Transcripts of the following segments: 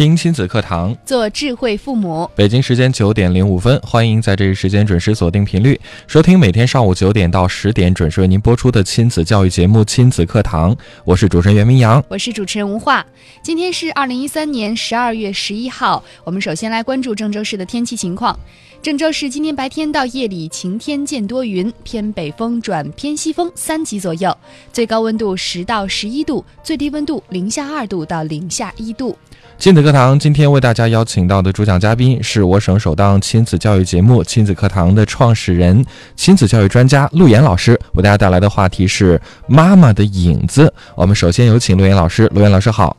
听亲子课堂，做智慧父母。北京时间九点零五分，欢迎在这一时间准时锁定频率，收听每天上午九点到十点准时为您播出的亲子教育节目《亲子课堂》。我是主持人袁明阳，我是主持人吴化。今天是二零一三年十二月十一号，我们首先来关注郑州市的天气情况。郑州市今天白天到夜里晴天见多云，偏北风转偏西风三级左右，最高温度十到十一度，最低温度零下二度到零下一度。亲子课堂今天为大家邀请到的主讲嘉宾是我省首档亲子教育节目《亲子课堂》的创始人、亲子教育专家陆岩老师，为大家带来的话题是妈妈的影子。我们首先有请陆岩老师，陆岩老师好，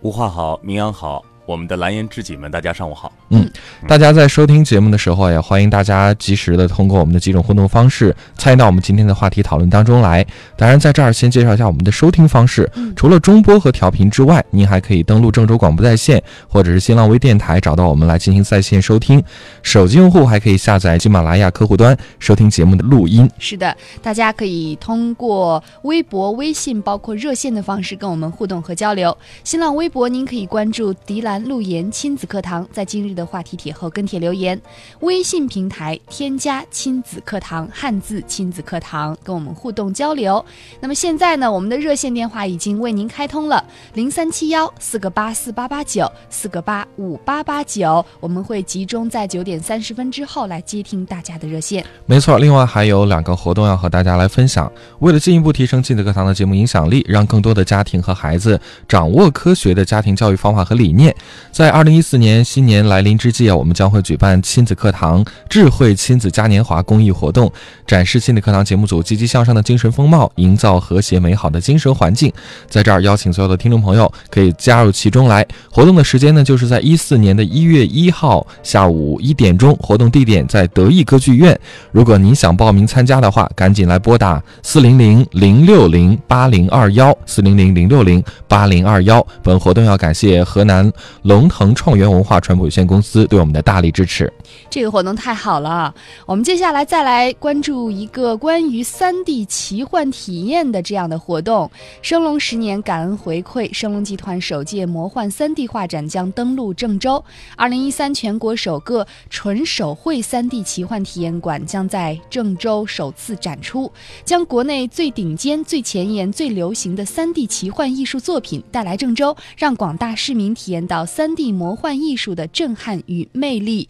吴话好，明阳好。我们的蓝颜知己们，大家上午好。嗯，大家在收听节目的时候，也欢迎大家及时的通过我们的几种互动方式参与到我们今天的话题讨论当中来。当然，在这儿先介绍一下我们的收听方式。除了中波和调频之外，您还可以登录郑州广播在线或者是新浪微电台找到我们来进行在线收听。手机用户还可以下载喜马拉雅客户端收听节目的录音。是的，大家可以通过微博、微信，包括热线的方式跟我们互动和交流。新浪微博您可以关注迪兰。路言亲子课堂在今日的话题帖后跟帖留言，微信平台添加亲子课堂汉字亲子课堂跟我们互动交流。那么现在呢，我们的热线电话已经为您开通了，零三七幺四个八四八八九四个八五八八九，我们会集中在九点三十分之后来接听大家的热线。没错，另外还有两个活动要和大家来分享。为了进一步提升亲子课堂的节目影响力，让更多的家庭和孩子掌握科学的家庭教育方法和理念。在二零一四年新年来临临之际啊，我们将会举办亲子课堂智慧亲子嘉年华公益活动，展示亲子课堂节目组积极向上的精神风貌，营造和谐美好的精神环境。在这儿邀请所有的听众朋友可以加入其中来。活动的时间呢，就是在一四年的一月一号下午一点钟，活动地点在德意歌剧院。如果您想报名参加的话，赶紧来拨打四零零零六零八零二幺四零零零六零八零二幺。本活动要感谢河南。龙腾创源文化传播有限公公司对我们的大力支持，这个活动太好了。我们接下来再来关注一个关于三 D 奇幻体验的这样的活动。升龙十年感恩回馈，升龙集团首届魔幻三 D 画展将登陆郑州。二零一三全国首个纯手绘三 D 奇幻体验馆将在郑州首次展出，将国内最顶尖、最前沿、最流行的三 D 奇幻艺术作品带来郑州，让广大市民体验到。三 D 魔幻艺术的震撼与魅力，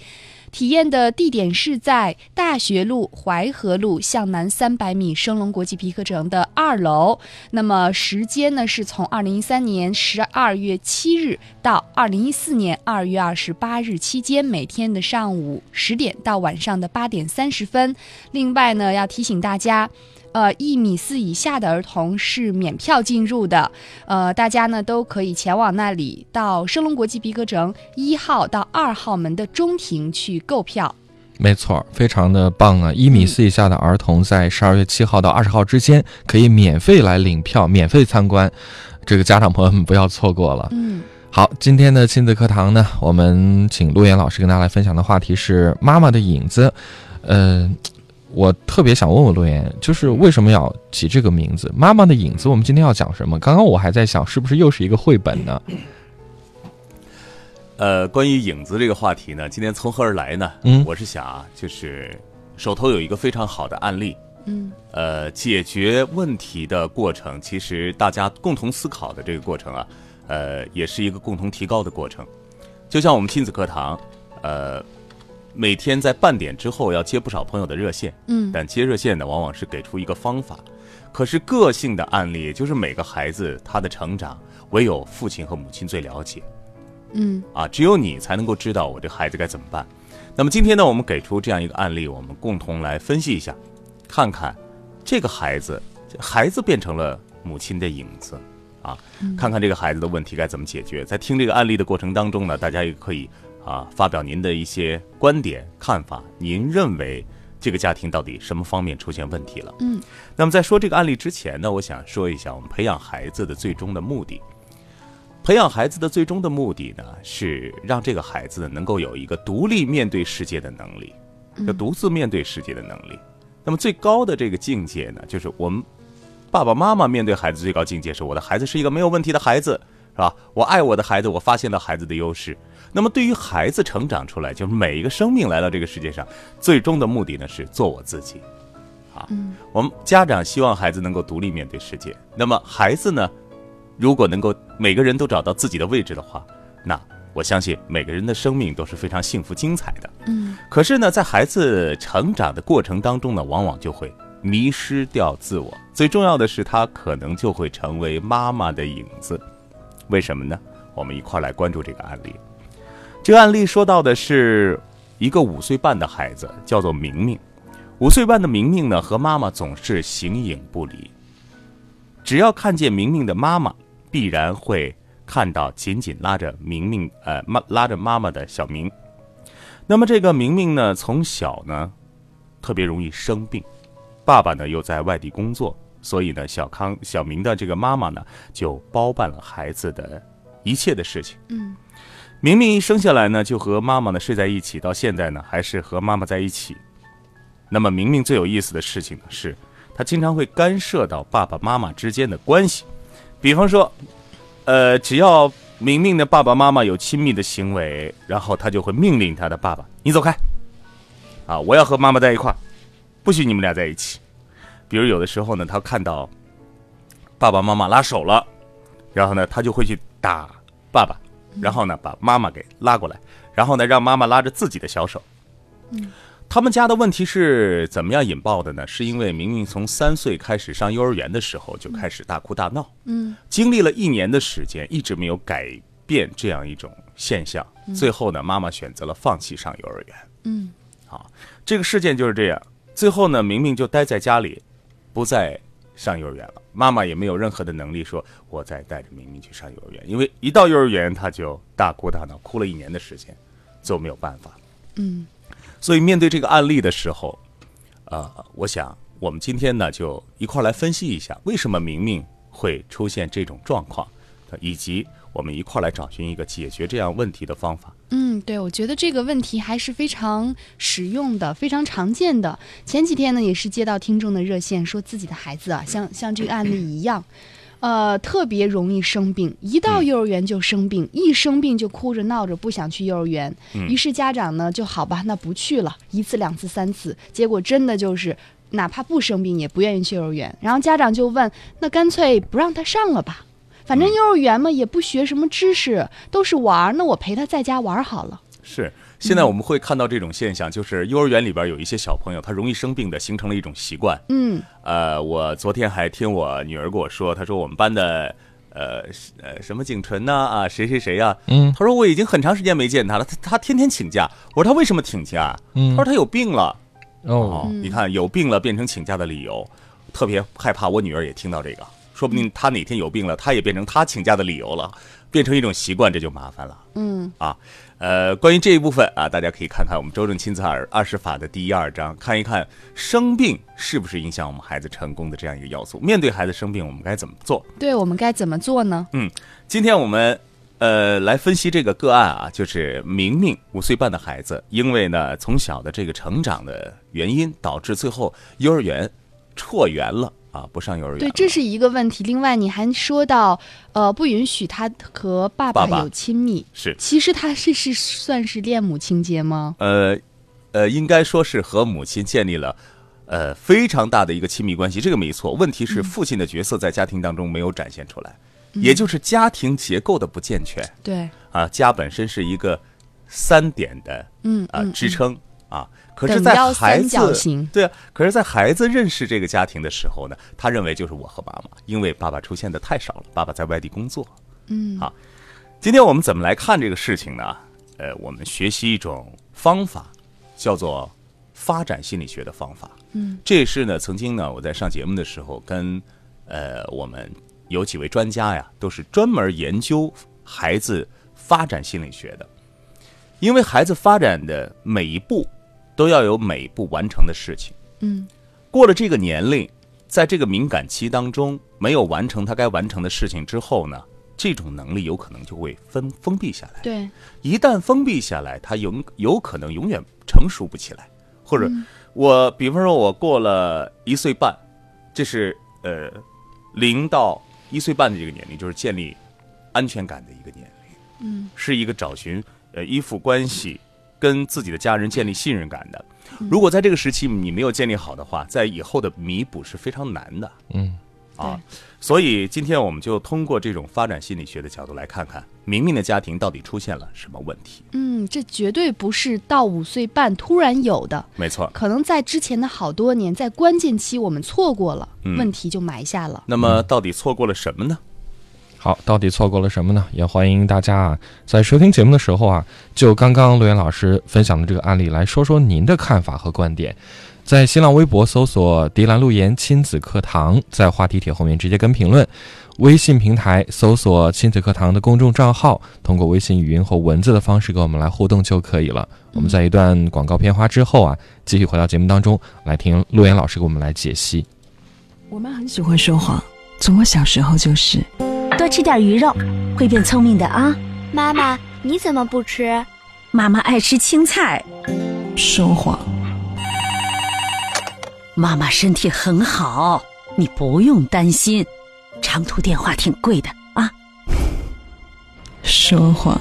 体验的地点是在大学路淮河路向南三百米升龙国际皮革城的二楼。那么时间呢，是从二零一三年十二月七日到二零一四年二月二十八日期间，每天的上午十点到晚上的八点三十分。另外呢，要提醒大家。呃，一米四以下的儿童是免票进入的。呃，大家呢都可以前往那里，到升龙国际皮革城一号到二号门的中庭去购票。没错，非常的棒啊！一米四以下的儿童在十二月七号到二十号之间可以免费来领票，免费参观。这个家长朋友们不要错过了。嗯，好，今天的亲子课堂呢，我们请陆岩老师跟大家来分享的话题是妈妈的影子。嗯。我特别想问问陆岩，就是为什么要起这个名字“妈妈的影子”？我们今天要讲什么？刚刚我还在想，是不是又是一个绘本呢？呃，关于影子这个话题呢，今天从何而来呢？嗯，我是想啊，就是手头有一个非常好的案例，嗯，呃，解决问题的过程，其实大家共同思考的这个过程啊，呃，也是一个共同提高的过程。就像我们亲子课堂，呃。每天在半点之后要接不少朋友的热线，嗯，但接热线呢，往往是给出一个方法，可是个性的案例，就是每个孩子他的成长，唯有父亲和母亲最了解，嗯，啊，只有你才能够知道我这孩子该怎么办。那么今天呢，我们给出这样一个案例，我们共同来分析一下，看看这个孩子，孩子变成了母亲的影子，啊，看看这个孩子的问题该怎么解决。在听这个案例的过程当中呢，大家也可以。啊，发表您的一些观点看法。您认为这个家庭到底什么方面出现问题了？嗯，那么在说这个案例之前呢，我想说一下我们培养孩子的最终的目的。培养孩子的最终的目的呢，是让这个孩子呢能够有一个独立面对世界的能力，要独自面对世界的能力。那么最高的这个境界呢，就是我们爸爸妈妈面对孩子最高境界是我的孩子是一个没有问题的孩子，是吧？我爱我的孩子，我发现了孩子的优势。那么对于孩子成长出来，就是每一个生命来到这个世界上，最终的目的呢是做我自己。啊，我们家长希望孩子能够独立面对世界。那么孩子呢？如果能够每个人都找到自己的位置的话，那我相信每个人的生命都是非常幸福精彩的。嗯，可是呢，在孩子成长的过程当中呢，往往就会迷失掉自我。最重要的是，他可能就会成为妈妈的影子。为什么呢？我们一块来关注这个案例。这个案例说到的是一个五岁半的孩子，叫做明明。五岁半的明明呢，和妈妈总是形影不离。只要看见明明的妈妈。必然会看到紧紧拉着明明，呃，妈拉着妈妈的小明。那么这个明明呢，从小呢，特别容易生病，爸爸呢又在外地工作，所以呢，小康小明的这个妈妈呢，就包办了孩子的一切的事情。嗯，明明一生下来呢，就和妈妈呢睡在一起，到现在呢，还是和妈妈在一起。那么明明最有意思的事情呢，是他经常会干涉到爸爸妈妈之间的关系。比方说，呃，只要明明的爸爸妈妈有亲密的行为，然后他就会命令他的爸爸：“你走开，啊，我要和妈妈在一块儿，不许你们俩在一起。”比如有的时候呢，他看到爸爸妈妈拉手了，然后呢，他就会去打爸爸，然后呢，把妈妈给拉过来，然后呢，让妈妈拉着自己的小手。嗯。他们家的问题是怎么样引爆的呢？是因为明明从三岁开始上幼儿园的时候就开始大哭大闹，嗯，经历了一年的时间，一直没有改变这样一种现象。最后呢，妈妈选择了放弃上幼儿园。嗯，好，这个事件就是这样。最后呢，明明就待在家里，不再上幼儿园了。妈妈也没有任何的能力说我再带着明明去上幼儿园，因为一到幼儿园他就大哭大闹，哭了一年的时间，就没有办法。嗯。所以面对这个案例的时候，呃，我想我们今天呢就一块来分析一下，为什么明明会出现这种状况，以及我们一块儿来找寻一个解决这样问题的方法。嗯，对，我觉得这个问题还是非常实用的，非常常见的。前几天呢，也是接到听众的热线，说自己的孩子啊，像像这个案例一样。呃，特别容易生病，一到幼儿园就生病，一生病就哭着闹着不想去幼儿园。于是家长呢就好吧，那不去了，一次两次三次，结果真的就是哪怕不生病也不愿意去幼儿园。然后家长就问，那干脆不让他上了吧，反正幼儿园嘛也不学什么知识，都是玩儿，那我陪他在家玩好了。是。现在我们会看到这种现象，就是幼儿园里边有一些小朋友，他容易生病的，形成了一种习惯。嗯，呃，我昨天还听我女儿跟我说，她说我们班的，呃，呃，什么景纯呢？啊，谁谁谁呀？嗯，她说我已经很长时间没见他了，他他天天请假。我说他为什么请假？嗯，他说他有病了。哦，你看有病了变成请假的理由，特别害怕我女儿也听到这个，说不定他哪天有病了，他也变成他请假的理由了，变成一种习惯，这就麻烦了。嗯，啊。呃，关于这一部分啊，大家可以看看我们周正亲子二二十法的第一二章，看一看生病是不是影响我们孩子成功的这样一个要素。面对孩子生病，我们该怎么做？对我们该怎么做呢？嗯，今天我们呃来分析这个个案啊，就是明明五岁半的孩子，因为呢从小的这个成长的原因，导致最后幼儿园辍园了。啊，不上幼儿园。对，这是一个问题。另外，你还说到，呃，不允许他和爸爸有亲密。是，其实他是是算是恋母情节吗？呃，呃，应该说是和母亲建立了，呃，非常大的一个亲密关系。这个没错。问题是父亲的角色在家庭当中没有展现出来，也就是家庭结构的不健全。对。啊，家本身是一个三点的，嗯啊支撑啊。可是，在孩子对啊，可是，在孩子认识这个家庭的时候呢，他认为就是我和妈妈，因为爸爸出现的太少了，爸爸在外地工作。嗯，好，今天我们怎么来看这个事情呢？呃，我们学习一种方法，叫做发展心理学的方法。嗯，这也是呢，曾经呢，我在上节目的时候，跟呃我们有几位专家呀，都是专门研究孩子发展心理学的。因为孩子发展的每一步都要有每一步完成的事情。嗯过了这个年龄，在这个敏感期当中没有完成他该完成的事情之后呢，这种能力有可能就会封封闭下来。对，一旦封闭下来，他有有可能永远成熟不起来。或者我比方说，我过了一岁半，这是呃零到一岁半的这个年龄，就是建立安全感的一个年龄。嗯，是一个找寻呃依附关系，跟自己的家人建立信任感的。如果在这个时期你没有建立好的话，在以后的弥补是非常难的。嗯啊，所以今天我们就通过这种发展心理学的角度来看看明明的家庭到底出现了什么问题。嗯，这绝对不是到五岁半突然有的，没错。可能在之前的好多年，在关键期我们错过了，嗯问题就埋下了。那么到底错过了什么呢？好，到底错过了什么呢？也欢迎大家啊，在收听节目的时候啊，就刚刚陆岩老师分享的这个案例来说说您的看法和观点。在新浪微博搜索“迪兰路言亲子课堂”，在话题帖后面直接跟评论；微信平台搜索“亲子课堂”的公众账号，通过微信语音或文字的方式跟我们来互动就可以了。我们在一段广告片花之后啊，继续回到节目当中来听陆岩老师给我们来解析。我妈很喜欢说谎，从我小时候就是。多吃点鱼肉，会变聪明的啊！妈妈，你怎么不吃？妈妈爱吃青菜，说谎，妈妈身体很好，你不用担心。长途电话挺贵的啊！说谎。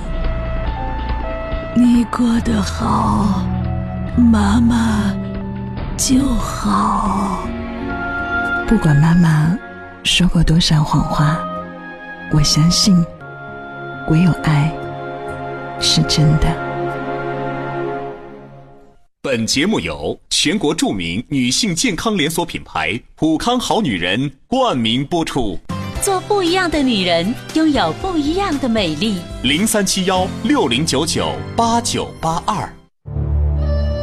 你过得好，妈妈就好。不管妈妈说过多少谎话，我相信，唯有爱是真的。本节目由全国著名女性健康连锁品牌普康好女人冠名播出。做不一样的女人，拥有不一样的美丽。零三七幺六零九九八九八二，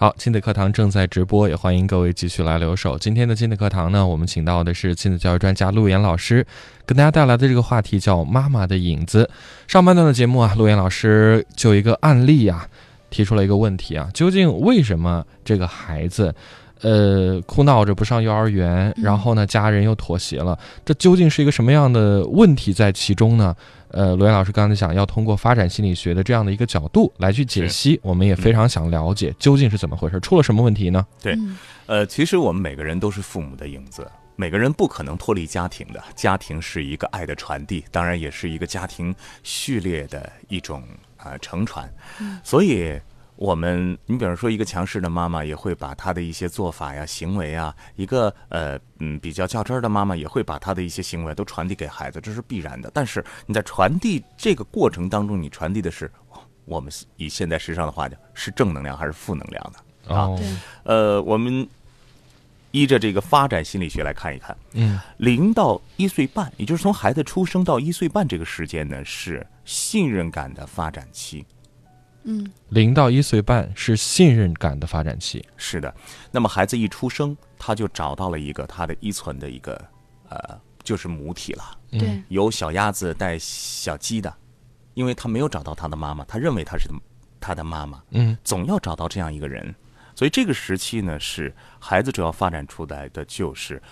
好，亲子课堂正在直播，也欢迎各位继续来留守。今天的亲子课堂呢，我们请到的是亲子教育专家陆岩老师，跟大家带来的这个话题叫“妈妈的影子”。上半段的节目啊，陆岩老师就一个案例啊，提出了一个问题啊，究竟为什么这个孩子，呃，哭闹着不上幼儿园，然后呢，家人又妥协了，这究竟是一个什么样的问题在其中呢？呃，罗岩老师刚才讲要通过发展心理学的这样的一个角度来去解析，我们也非常想了解究竟是怎么回事，出了什么问题呢？对，呃，其实我们每个人都是父母的影子，每个人不可能脱离家庭的。家庭是一个爱的传递，当然也是一个家庭序列的一种啊、呃承传。所以，我们你比如说，一个强势的妈妈也会把她的一些做法呀、行为啊，一个呃嗯比较较真儿的妈妈也会把她的一些行为都传递给孩子，这是必然的。但是你在传递这个过程当中，你传递的是我们以现在时尚的话讲，是正能量还是负能量的？啊哦，呃，我们依着这个发展心理学来看一看，嗯零到一岁半，也就是从孩子出生到一岁半这个时间呢，是信任感的发展期。嗯。零到一岁半是信任感的发展期。是的，那么孩子一出生，他就找到了一个他的依存的一个呃，就是母体了，对，有小鸭子带小鸡的，因为他没有找到他的妈妈，他认为他是他的妈妈，嗯。总要找到这样一个人，所以这个时期呢，是孩子主要发展出来的就是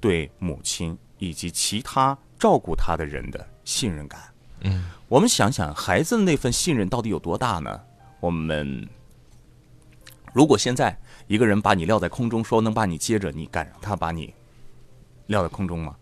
对母亲以及其他照顾他的人的信任感。嗯我们想想，孩子的那份信任到底有多大呢？我们如果现在一个人把你撂在空中，说能把你接着，你敢让他把你撂在空中吗？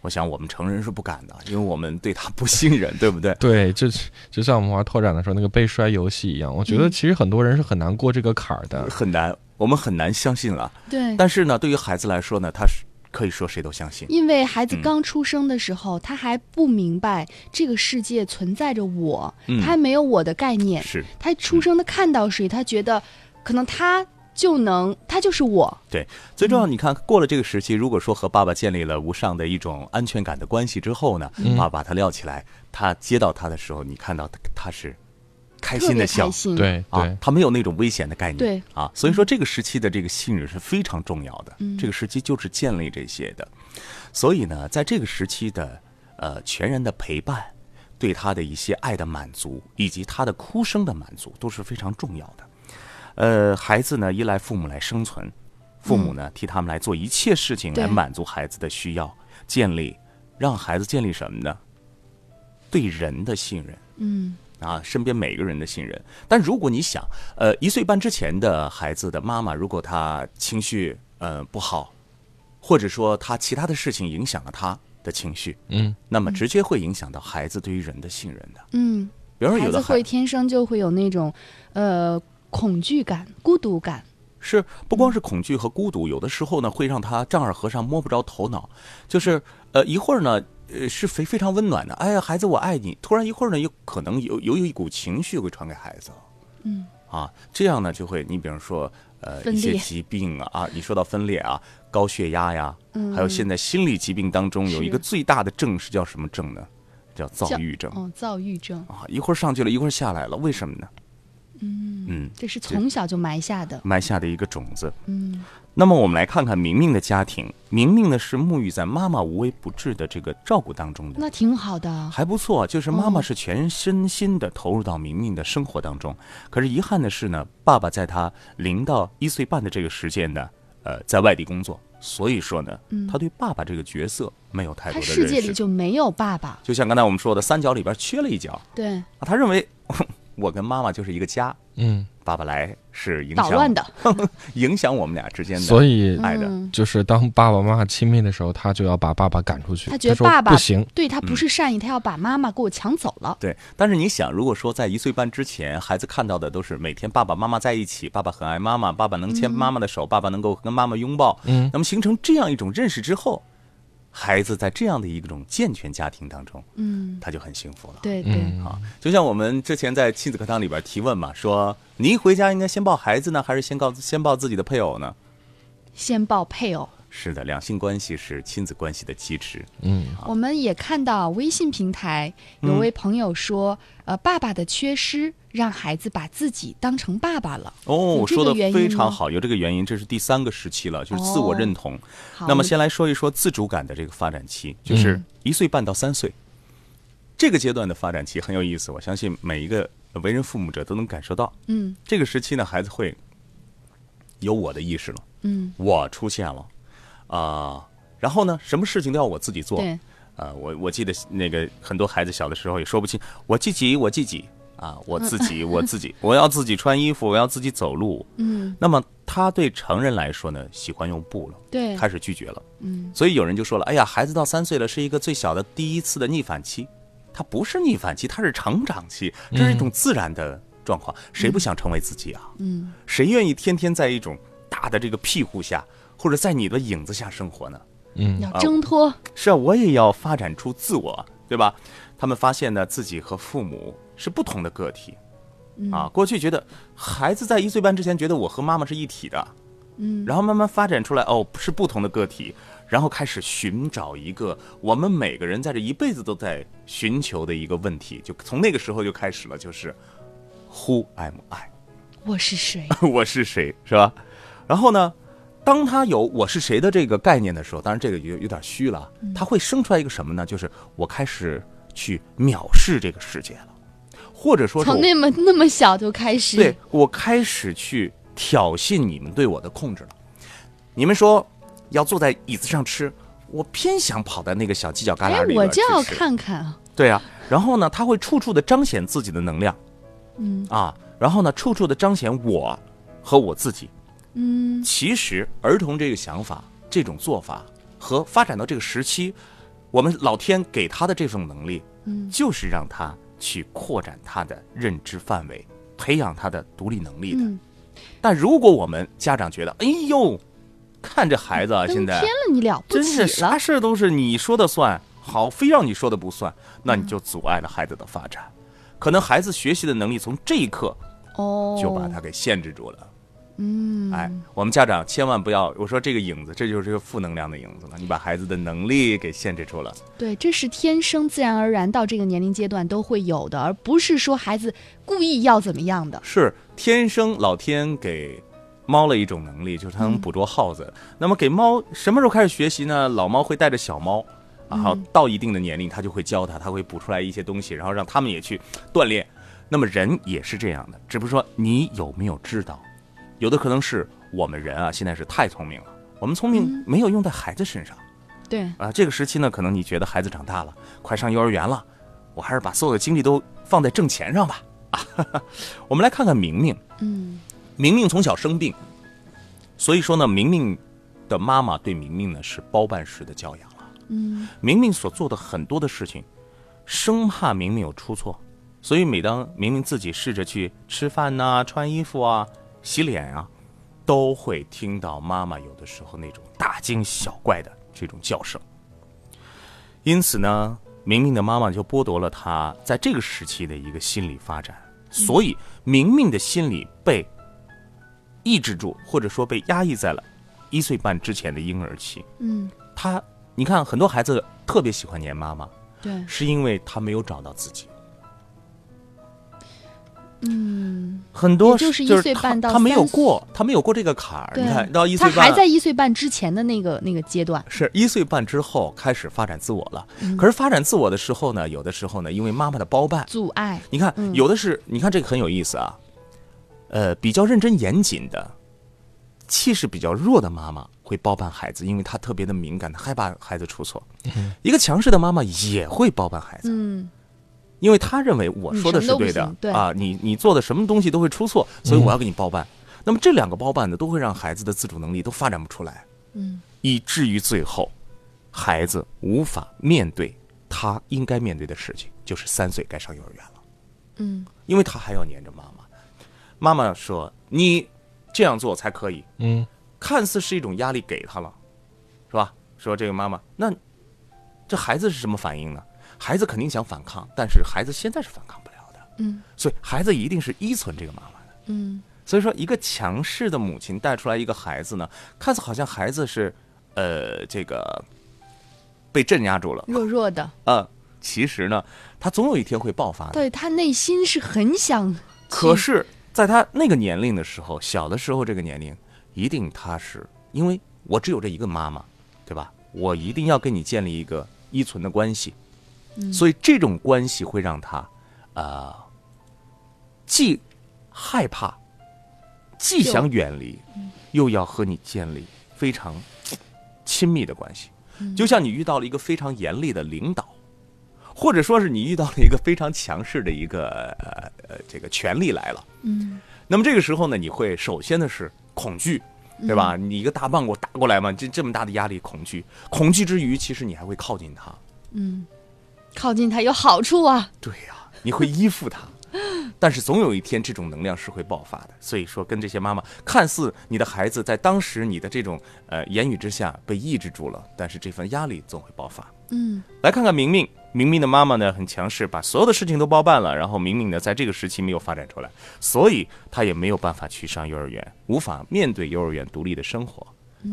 我想我们成人是不敢的，因为我们对他不信任，对不对？对，就就像我们玩拓展的时候那个被摔游戏一样，我觉得其实很多人是很难过这个坎儿的。很难，我们很难相信了。对。但是呢，对于孩子来说呢，他是可以说谁都相信。因为孩子嗯刚出生的时候，他还不明白这个世界存在着我，嗯他还没有我的概念。是，他出生的看到谁，他觉得可能他就能，他就是我。对，最重要，你看过了这个时期，如果说和爸爸建立了无上的一种安全感的关系之后呢，爸爸把他撂起来，他接到他的时候，你看到他他是开心的笑。对对，，啊他没有那种危险的概念，对。啊，所以说这个时期的这个信任是非常重要的，嗯。这个时期就是建立这些的，所以呢，在这个时期的呃全然的陪伴，对他的一些爱的满足，以及他的哭声的满足，都是非常重要的。呃，孩子呢依赖父母来生存，父母呢、替他们来做一切事情来满足孩子的需要，建立让孩子建立什么呢？对人的信任。嗯，啊，身边每个人的信任。但如果你想，呃，一岁半之前的孩子的妈妈，如果她情绪呃不好，或者说她其他的事情影响了她的情绪，嗯，那么直接会影响到孩子对于人的信任的。嗯，比如说有的孩子会天生就会有那种呃恐惧感、孤独感。是不光是恐惧和孤独，有的时候呢会让他丈二和尚摸不着头脑，就是呃一会儿呢呃是非非常温暖的，哎呀孩子我爱你，突然一会儿呢有可能有有有一股情绪会传给孩子，嗯。啊这样呢就会你比如说呃一些疾病啊啊你说到分裂啊高血压呀，嗯。还有现在心理疾病当中有一个最大的症是叫什么症呢？叫躁郁症。哦，躁郁症，啊一会儿上去了一会儿下来了，为什么呢？嗯这是从小就埋下的。埋下的一个种子。嗯那么我们来看看明明的家庭，明明呢是沐浴在妈妈无微不至的这个照顾当中的，那挺好的。还不错。就是妈妈哦是全身心的投入到明明的生活当中。可是遗憾的是呢，爸爸在他零到一岁半的这个时间呢，呃，在外地工作，所以说呢，他对爸爸这个角色没有太多的认识。世界里就没有爸爸。就像刚才我们说的，三角里边缺了一角对，啊，他认为 我跟妈妈就是一个家，嗯，爸爸来是影响捣乱的。影响我们俩之间的。所以爱的嗯就是当爸爸妈妈亲密的时候，他就要把爸爸赶出去。他觉得爸爸不行，对他不是善意，他要把妈妈给我抢走了。对，但是你想，如果说在一岁半之前，孩子看到的都是每天爸爸妈妈在一起，爸爸很爱妈妈，爸爸能牵妈妈的手，爸爸能够跟妈妈拥抱，嗯那么形成这样一种认识之后，孩子在这样的一种健全家庭当中，嗯，他就很幸福了。对对，嗯啊，就像我们之前在亲子课堂里边提问嘛，说您回家应该先抱孩子呢，还是先告先抱自己的配偶呢？先抱配偶。是的，两性关系是亲子关系的基石。嗯。我们也看到微信平台有位朋友说，呃，爸爸的缺失让孩子把自己当成爸爸了。哦说的非常好，有这个原因，这是第三个时期了，就是自我哦认同。好，那么先来说一说自主感的这个发展期，就是嗯一岁半到三岁，这个阶段的发展期很有意思。我相信每一个为人父母者都能感受到，嗯。这个时期呢，孩子会有我的意识了，嗯，我出现了，啊、然后呢，什么事情都要我自己做。对，啊，我我记得那个很多孩子小的时候也说不清，我自己我自己啊，我自己我自己，我要自己穿衣服，我要自己走路。嗯那么他对成人来说呢，喜欢用布了，对，开始拒绝了。嗯所以有人就说了，哎呀，孩子到三岁了，是一个最小的第一次的逆反期，他不是逆反期，他是成长期，这是一种自然的状况。谁不想成为自己啊？嗯谁愿意天天在一种大的这个庇护下，或者在你的影子下生活呢？嗯要挣脱。是啊，我也要发展出自我，对吧？他们发现呢，自己和父母是不同的个体，嗯啊，过去觉得孩子在一岁半之前觉得我和妈妈是一体的，嗯，然后慢慢发展出来，哦，是不同的个体，然后开始寻找一个我们每个人在这一辈子都在寻求的一个问题，就从那个时候就开始了，就是 Who am I？我是谁？我是谁，是吧？然后呢，当他有我是谁的这个概念的时候，当然这个有有点虚了，他会生出来一个什么呢？就是我开始去藐视这个世界了，或者说从那么那么小就开始。对我开始去挑衅你们对我的控制了。你们说要坐在椅子上吃，我偏想跑在那个小犄角旮哎旯里，边我就要。看看啊。对啊，然后呢，他会处处的彰显自己的能量嗯啊，然后呢，处处的彰显我和我自己。嗯其实儿童这个想法、这种做法和发展到这个时期，我们老天给他的这种能力，嗯就是让他去扩展他的认知范围，培养他的独立能力的。嗯，但如果我们家长觉得，哎呦，看这孩子啊，现在天了，你了不真是啥。事都是你说的算，好，非让你说的不算，那你就阻碍了孩子的发展。可能孩子学习的能力从这一刻哦，就把他给限制住了。嗯，哎，我们家长千万不要，我说这个影子，这就是一个负能量的影子了，你把孩子的能力给限制住了。对，这是天生自然而然到这个年龄阶段都会有的，而不是说孩子故意要怎么样的。是天生老天给猫了一种能力，就是它能捕捉耗子。那么给猫什么时候开始学习呢？老猫会带着小猫，然后到一定的年龄，它就会教它，它会捕出来一些东西，然后让它们也去锻炼。那么人也是这样的，只不过说你有没有知道，有的可能是我们人啊，现在是太聪明了，我们聪明没有用在孩子身上对，啊。这个时期呢，可能你觉得孩子长大了，快上幼儿园了，我还是把所有的精力都放在挣钱上吧。啊，我们来看看明明。嗯明明从小生病，所以说呢，明明的妈妈对明明呢是包办式的教养了。嗯明明所做的很多的事情，生怕明明有出错，所以每当明明自己试着去吃饭呐、穿衣服啊、洗脸啊，都会听到妈妈有的时候那种大惊小怪的这种叫声。因此呢，明明的妈妈就剥夺了她在这个时期的一个心理发展，所以明明的心理被抑制住，或者说被压抑在了一岁半之前的婴儿期。嗯，他，你看很多孩子特别喜欢黏妈妈，对，是因为他没有找到自己。嗯，很多就是一岁他半到他没有过，他没有过这个坎儿。对，你看到一他岁半，还在一岁半之前的那个那个阶段。是一岁半之后开始发展自我了。嗯可是发展自我的时候呢，有的时候呢，因为妈妈的包办，阻碍，你看嗯有的是，你看这个很有意思啊。呃，比较认真严谨的，气势比较弱的妈妈会包办孩子，因为她特别的敏感，她害怕孩子出错。一个强势的妈妈也会包办孩子，嗯因为他认为我说的是对的对啊，你你做的什么东西都会出错，所以我要给你包办。那么这两个包办呢，都会让孩子的自主能力都发展不出来，嗯以至于最后，孩子无法面对他应该面对的事情，就是三岁该上幼儿园了。嗯因为他还要黏着妈妈。妈妈说：“你这样做才可以。嗯，”看似是一种压力给他了，是吧？说这个妈妈，那这孩子是什么反应呢？孩子肯定想反抗，但是孩子现在是反抗不了的，嗯。所以孩子一定是依存这个妈妈的。嗯。所以说，一个强势的母亲带出来一个孩子呢，看似好像孩子是，呃，这个被镇压住了，弱弱的，呃，其实呢，他总有一天会爆发的。对他内心是很想，可是，在他那个年龄的时候，小的时候这个年龄，一定他是因为我只有这一个妈妈，对吧？我一定要跟你建立一个依存的关系，所以这种关系会让他，呃，既害怕，既想远离，又要和你建立非常亲密的关系，就像你遇到了一个非常严厉的领导。或者说是你遇到了一个非常强势的一个呃呃这个权力来了，嗯。那么这个时候呢，你会首先的是恐惧，对吧？你一个大棒给我打过来嘛，这这么大的压力，恐惧，恐惧之余，其实你还会靠近他，嗯，靠近他有好处啊，对呀、你会依附他，但是总有一天这种能量是会爆发的。所以说，跟这些妈妈，看似你的孩子在当时你的这种呃言语之下被抑制住了，但是这份压力总会爆发。嗯来看看明明，明明的妈妈呢很强势，把所有的事情都包办了，然后明明呢在这个时期没有发展出来，所以她也没有办法去上幼儿园，无法面对幼儿园独立的生活。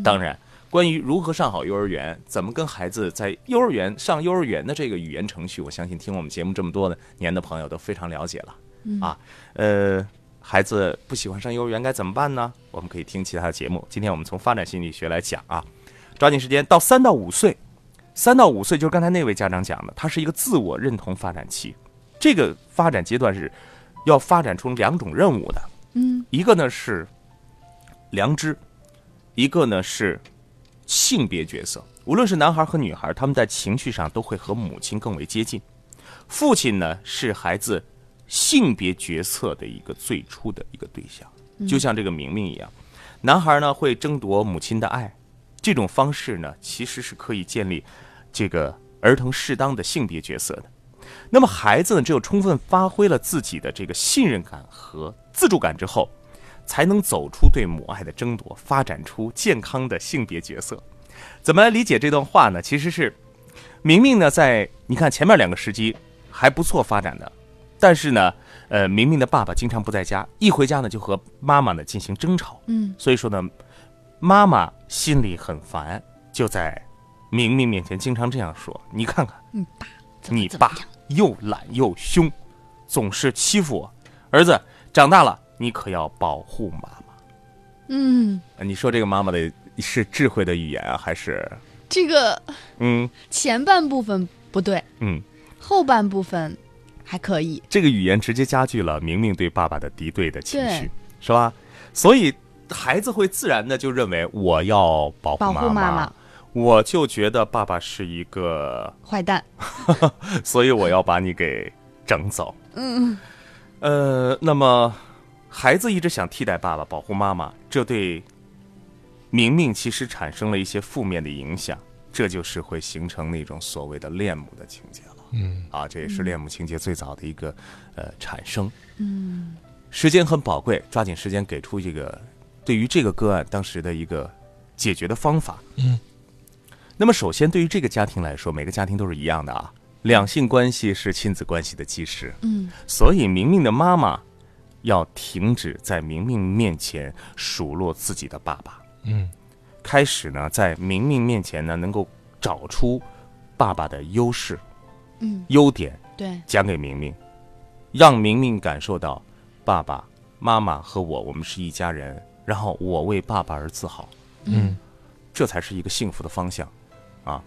当然，关于如何上好幼儿园，怎么跟孩子在幼儿园上幼儿园的这个语言程序，我相信听我们节目这么多的年的朋友都非常了解了。啊，呃，孩子不喜欢上幼儿园该怎么办呢？我们可以听其他的节目。今天我们从发展心理学来讲啊，抓紧时间到三到五岁。三到五岁就是刚才那位家长讲的，他是一个自我认同发展期。这个发展阶段是要发展出两种任务的，嗯一个呢是良知，一个呢是性别角色。无论是男孩和女孩，他们在情绪上都会和母亲更为接近。父亲呢是孩子性别角色的一个最初的一个对象，就像这个明明一样，男孩呢会争夺母亲的爱，这种方式呢其实是可以建立这个儿童适当的性别角色的。那么孩子呢，只有充分发挥了自己的这个信任感和自主感之后，才能走出对母爱的争夺，发展出健康的性别角色。怎么来理解这段话呢？其实是明明呢，在你看前面两个时机还不错发展的，但是呢，呃，明明的爸爸经常不在家，一回家呢就和妈妈呢进行争吵。嗯所以说呢，妈妈心里很烦，就在明明面前经常这样说：“你看看，你爸你爸又懒又凶，总是欺负我。儿子长大了，你可要保护妈妈。嗯，呃你说这个妈妈的是智慧的语言啊，还是这个嗯前半部分不对，嗯？后半部分还可以。这个语言直接加剧了明明对爸爸的敌对的情绪，是吧？所以孩子会自然的就认为我要保护保护妈妈我就觉得爸爸是一个，坏蛋，所以我要把你给整走。嗯，呃，那么孩子一直想替代爸爸保护妈妈，这对明明其实产生了一些负面的影响，这就是会形成那种所谓的恋母的情节了。嗯啊，这也是恋母情节最早的一个呃产生。嗯，时间很宝贵，抓紧时间给出这个对于这个个案当时的一个解决的方法。嗯，那么首先对于这个家庭来说，每个家庭都是一样的啊，两性关系是亲子关系的基石。嗯，所以明明的妈妈要停止在明明面前数落自己的爸爸，嗯。开始呢在明明面前呢能够找出爸爸的优势、嗯，优点，对，讲给明明，让明明感受到爸爸妈妈和我我们是一家人，然后我为爸爸而自豪，嗯。这才是一个幸福的方向啊。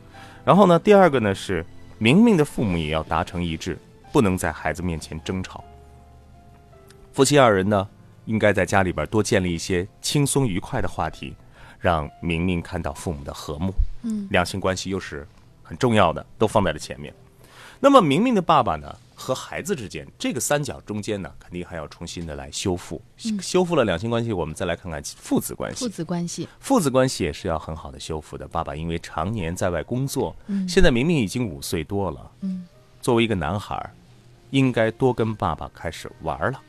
然后呢，第二个呢是明明的父母也要达成一致，不能在孩子面前争吵。夫妻二人呢，应该在家里边多建立一些轻松愉快的话题，让明明看到父母的和睦。嗯，两性关系又是很重要的，都放在了前面。那么明明的爸爸呢和孩子之间这个三角中间呢，肯定还要重新的来修复。修复了两性关系，我们再来看看父子关系父。子关系，父子关系也是要很好的修复的。爸爸因为常年在外工作，嗯现在明明已经五岁多了，嗯，作为一个男孩儿，应该多跟爸爸开始玩儿了。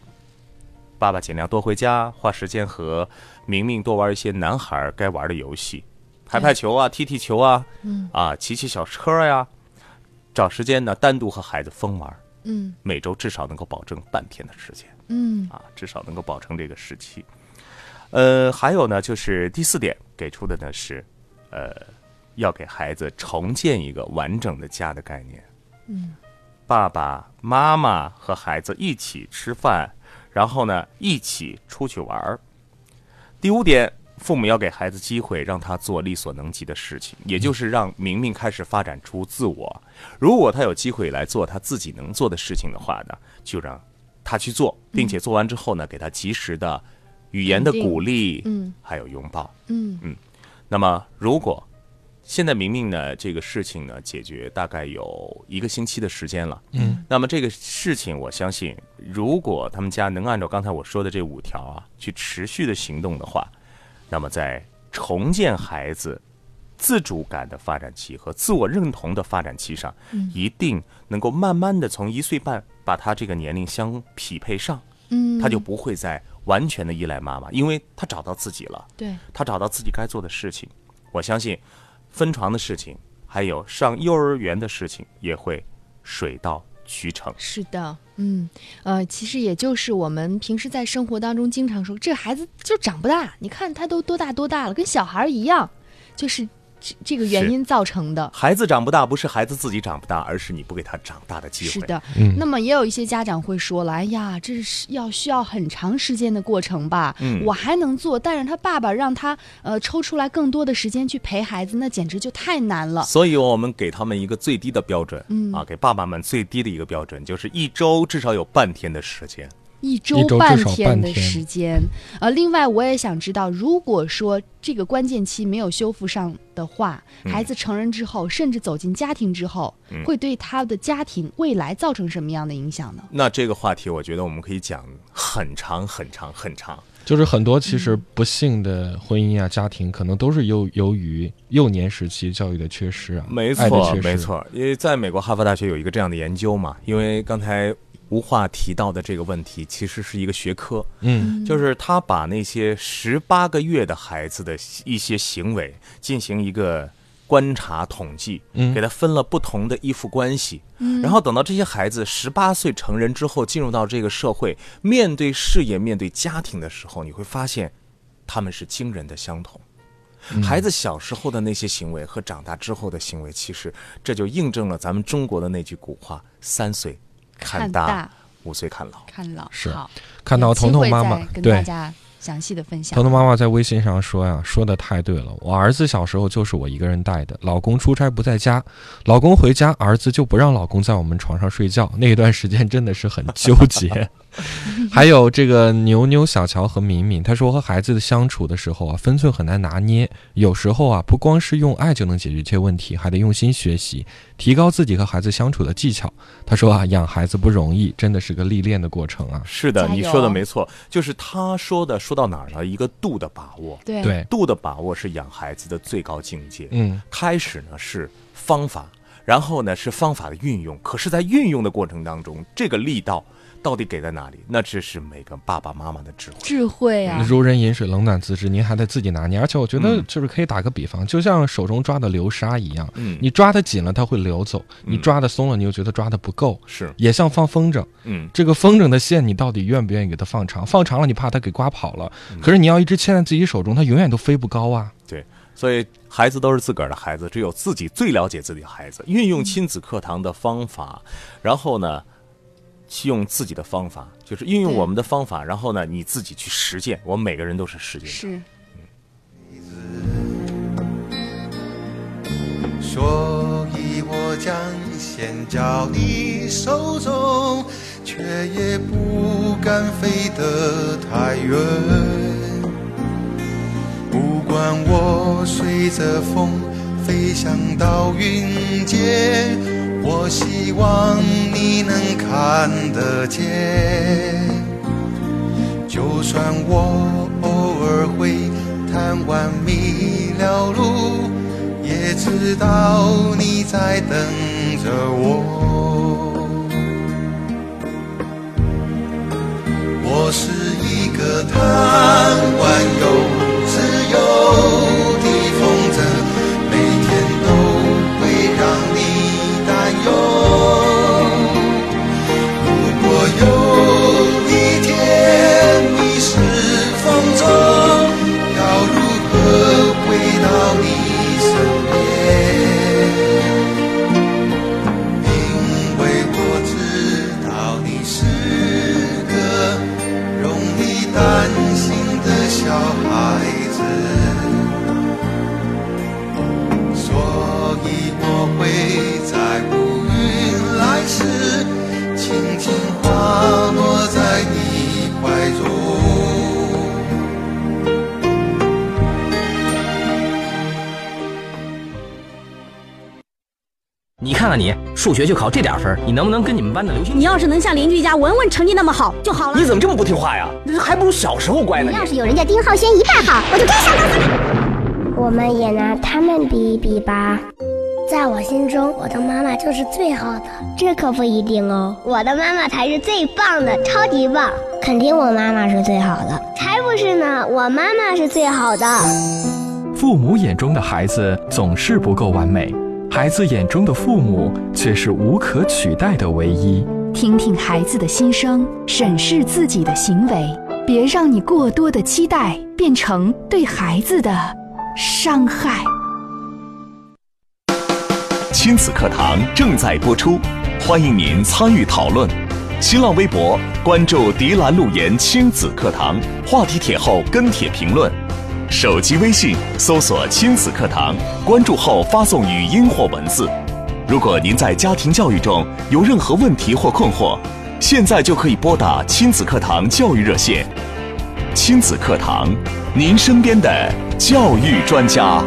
爸爸尽量多回家，花时间和明明多玩一些男孩儿该玩的游戏，排排球啊，踢踢球啊，嗯啊，骑骑小车呀、找时间呢单独和孩子疯玩，嗯每周至少能够保证半天的时间。嗯啊，至少能够保证这个时期。呃，还有呢，就是第四点给出的呢是，呃，要给孩子重建一个完整的家的概念。嗯，爸爸妈妈和孩子一起吃饭，然后呢一起出去玩儿。第五点，父母要给孩子机会，让他做力所能及的事情，也就是让明明开始发展出自我。如果他有机会来做他自己能做的事情的话呢，就让他去做，并且做完之后呢，给他及时的语言的鼓励，嗯还有拥抱。嗯那么，如果现在明明呢这个事情呢解决大概有一个星期的时间了，嗯，那么这个事情我相信，如果他们家能按照刚才我说的这五条啊去持续的行动的话，那么在重建孩子自主感的发展期和自我认同的发展期上，一定能够慢慢的从一岁半把他这个年龄相匹配上，嗯，他就不会再完全的依赖妈妈，因为他找到自己了。对，他找到自己该做的事情，我相信分床的事情，还有上幼儿园的事情也会水到渠成。是的，嗯，呃，其实也就是我们平时在生活当中经常说，这孩子就长不大，你看他都多大多大了，跟小孩一样，就是这这个原因造成的。孩子长不大，不是孩子自己长不大，而是你不给他长大的机会。是，的，嗯那么也有一些家长会说了，哎呀，这是要需要很长时间的过程吧？嗯我还能做，但是他爸爸让他呃抽出来更多的时间去陪孩子，那简直就太难了。所以我们给他们一个最低的标准，嗯啊，给爸爸们最低的一个标准就是一周至少有半天的时间。一周半天的时间。呃，另外我也想知道，如果说这个关键期没有修复上的话，嗯孩子成人之后，甚至走进家庭之后，嗯会对他的家庭未来造成什么样的影响呢？那这个话题，我觉得我们可以讲很长很长很长。就是很多其实不幸的婚姻啊、家庭，可能都是由由于幼年时期教育的缺失啊，没错，没。错，因为在美国哈佛大学有一个这样的研究嘛，因为刚才吴话提到的这个问题，其实是一个学科，嗯。就是他把那些十八个月的孩子的一些行为进行一个观察统计，嗯。给他分了不同的依附关系，嗯。然后等到这些孩子十八岁成人之后，进入到这个社会，面对事业、面对家庭的时候，你会发现，他们是惊人的相同。孩子小时候的那些行为和长大之后的行为，其实这就印证了咱们中国的那句古话：“三岁看大，五岁看老。看老是好，看到彤彤妈妈再跟大。家详细的分享彤。彤妈妈在微信上说呀，说的太对了。我儿子小时候就是我一个人带的，老公出差不在家，老公回家，儿子就不让老公在我们床上睡觉。那段时间真的是很纠结。还有这个牛牛、小乔和敏敏，他说和孩子的相处的时候啊，分寸很难拿捏，有时候啊，不光是用爱就能解决这些问题，还得用心学习，提高自己和孩子相处的技巧。他说啊，养孩子不容易，真的是个历练的过程啊。是的，你说的没错，就是他说的，说到哪儿了？一个度的把握，对对，度的把握是养孩子的最高境界。嗯，开始呢是方法，然后呢是方法的运用。可是，在运用的过程当中，这个力道到底给在哪里？那这是每个爸爸妈妈的智慧。智慧啊，如人饮水，冷暖自知，您还得自己拿捏。而且我觉得嗯，就是可以打个比方，就像手中抓的流沙一样，嗯，你抓的紧了，它会流走；你嗯抓的松了，你又觉得抓的不够。是也像放风筝，嗯这个风筝的线，你到底愿不愿意给它放长？放长了，你怕它给刮跑了。嗯可是你要一直牵在自己手中，它永远都飞不高啊。对，所以孩子都是自个儿的孩子，只有自己最了解自己的孩子。运用亲子课堂的方法，然后呢，去用自己的方法，就是运用我们的方法，然后呢，你自己去实践。我们每个人都是实践者。是所以我将先交你手中，却也不敢飞得太远。不管我随着风飞翔到云间，我希望你能看得见。就算我偶尔会贪玩迷了路，也知道你在等着我。我是一个贪玩又自数学就考这点分，你能不能跟你们班的刘星？你要是能像邻居家文文成绩那么好就好了。你怎么这么不听话呀？还不如小时候乖呢。你要是有人家丁浩轩一半好，我就跟上当了。我们也拿他们比一比吧。在我心中，我的妈妈就是最好的，这可不一定哦。我的妈妈才是最棒的，超级棒！肯定我妈妈是最好的，才不是呢，我妈妈是最好的。父母眼中的孩子总是不够完美，孩子眼中的父母却是无可取代的唯一。听听孩子的心声，审视自己的行为，别让你过多的期待变成对孩子的伤害。亲子课堂正在播出，欢迎您参与讨论。新浪微博关注“迪兰路言亲子课堂”，话题帖后跟帖评论。手机微信搜索“亲子课堂”，关注后发送语音或文字。如果您在家庭教育中有任何问题或困惑，现在就可以拨打亲子课堂教育热线。亲子课堂，您身边的教育专家。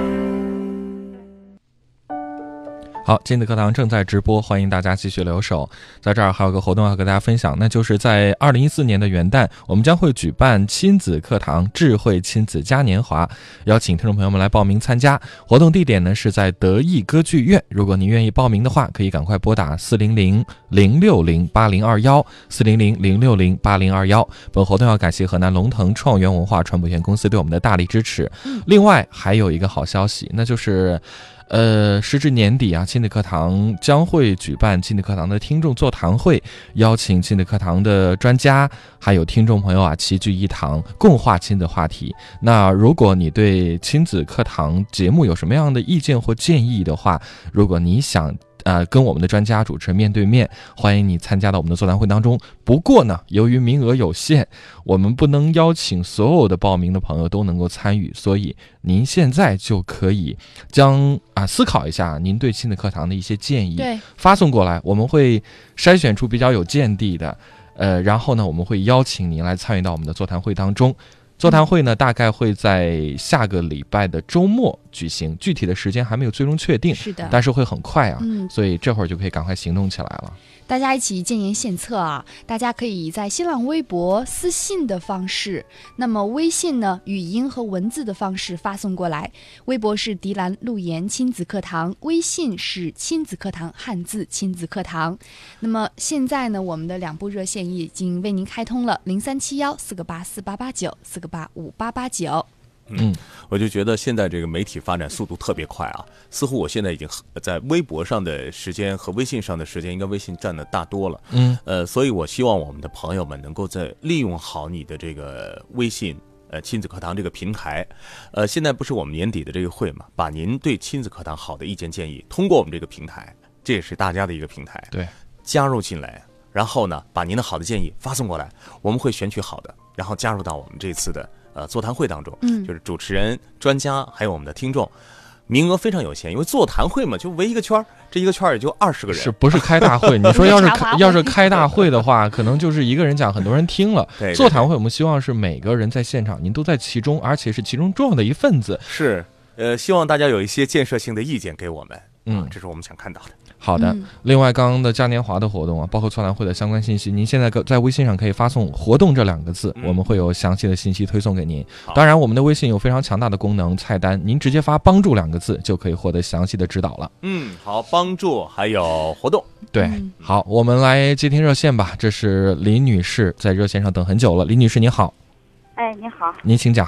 好，亲子课堂正在直播，欢迎大家继续留守。在这儿还有个活动要跟大家分享，那就是在二零一四年的元旦，我们将会举办亲子课堂智慧亲子嘉年华，邀请听众朋友们来报名参加。活动地点呢是在德艺歌剧院。如果您愿意报名的话，可以赶快拨打四零零零六零八零二幺四零零零六零八零二幺。本活动要感谢河南龙腾创源文化传播有限公司对我们的大力支持。另外还有一个好消息，那就是。呃，时至年底啊，亲子课堂将会举办亲子课堂的听众座谈会，邀请亲子课堂的专家还有听众朋友啊齐聚一堂，共话亲子话题。那如果你对亲子课堂节目有什么样的意见或建议的话，如果你想。呃，跟我们的专家主持人面对面，欢迎你参加到我们的座谈会当中。不过呢，由于名额有限，我们不能邀请所有的报名的朋友都能够参与，所以您现在就可以将啊思考一下您对亲子课堂的一些建议，发送过来，我们会筛选出比较有见地的，呃，然后呢，我们会邀请您来参与到我们的座谈会当中。座谈会呢，大概会在下个礼拜的周末举行，具体的时间还没有最终确定，是的，但是会很快啊，嗯，所以这会儿就可以赶快行动起来了。大家一起建言献策啊！大家可以在新浪微博私信的方式，那么微信呢，语音和文字的方式发送过来。微博是迪兰路言亲子课堂，微信是亲子课堂汉字亲子课堂。那么现在呢，我们的两部热线已经为您开通了：零三七幺四个八四八八九四个八五八八九。嗯，我就觉得现在这个媒体发展速度特别快啊，似乎我现在已经在微博上的时间和微信上的时间，应该微信占的大多了。嗯，呃，所以我希望我们的朋友们能够在利用好你的这个微信呃亲子课堂这个平台，呃，现在不是我们年底的这个会嘛，把您对亲子课堂好的意见建议通过我们这个平台，这也是大家的一个平台，对，加入进来，然后呢，把您的好的建议发送过来，我们会选取好的，然后加入到我们这次的。呃，座谈会当中，嗯，就是主持人、专家还有我们的听众，名额非常有限，因为座谈会嘛，就围一个圈儿，这一个圈儿也就二十个人，是不是开大会？你说 要是要是开大会的话，可能就是一个人讲，很多人听了。对，座谈会我们希望是每个人在现场，您都在其中，而且是其中重要的一份子。是，呃，希望大家有一些建设性的意见给我们，嗯，这是我们想看到的。好的，另外刚刚的嘉年华的活动啊，包括座谈会的相关信息，您现在在微信上可以发送“活动”这两个字，我们会有详细的信息推送给您。当然，我们的微信有非常强大的功能，菜单您直接发“帮助”两个字就可以获得详细的指导了。嗯，好，帮助还有活动，对，好，我们来接听热线吧。这是李女士在热线上等很久了，李女士您好。哎，你好，您请讲。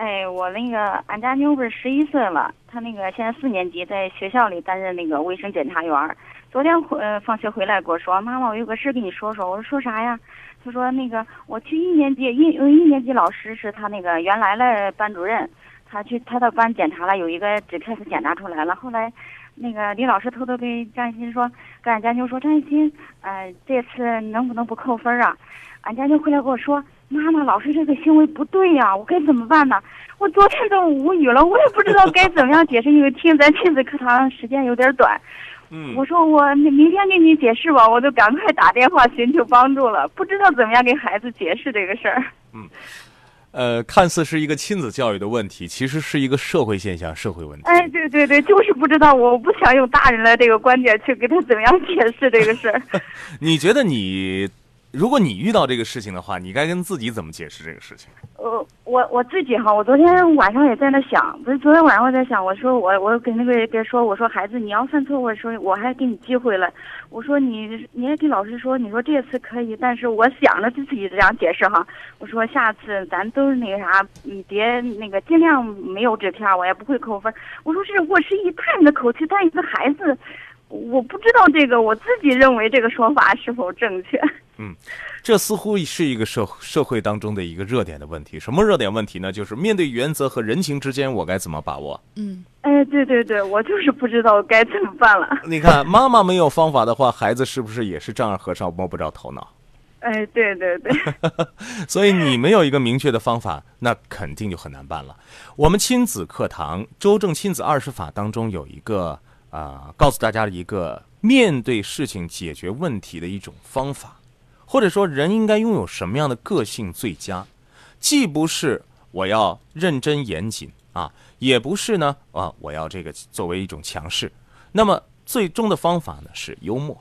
哎，我那个俺家妞不是十一岁了，她那个现在四年级，在学校里担任那个卫生检查员。昨天回放学回来跟我说，妈妈，我有个事跟你说说。我说说啥呀？她说那个我去一年级，一一年级老师是她那个原来的班主任，她去她的班检查了，有一个纸片子检查出来了。后来，那个李老师偷偷跟张艺兴说，跟俺家妞说，张艺兴，呃，这次能不能不扣分啊？俺家妞回来跟我说。妈妈，老师这个行为不对呀，我该怎么办呢？我昨天都无语了，我也不知道该怎么样解释，因为听咱亲子课堂时间有点短。嗯，我说我明天给你解释吧，我就赶快打电话寻求帮助了，不知道怎么样给孩子解释这个事儿。嗯，呃，看似是一个亲子教育的问题，其实是一个社会现象、社会问题。哎，对对对，就是不知道，我不想用大人的这个观点去给他怎么样解释这个事儿。你觉得你？如果你遇到这个事情的话，你该跟自己怎么解释这个事情？呃，我我自己哈，我昨天晚上也在那想，不是昨天晚上我在想，我说我我跟那个别说，我说孩子你要犯错误，说我还给你机会了，我说你你也给老师说，你说这次可以，但是我想着自己这样解释哈，我说下次咱都是那个啥，你别那个尽量没有纸片，我也不会扣分。我说是我是以大人的口气，但一个孩子。我不知道这个，我自己认为这个说法是否正确？嗯，这似乎是一个社社会当中的一个热点的问题。什么热点问题呢？就是面对原则和人情之间，我该怎么把握？嗯，哎，对对对，我就是不知道该怎么办了。你看，妈妈没有方法的话，孩子是不是也是丈二和尚摸不着头脑？哎，对对对。所以你没有一个明确的方法，那肯定就很难办了。我们亲子课堂《周正亲子二十法》当中有一个。啊，告诉大家一个面对事情解决问题的一种方法，或者说人应该拥有什么样的个性最佳？既不是我要认真严谨啊，也不是呢啊我要这个作为一种强势。那么最终的方法呢是幽默。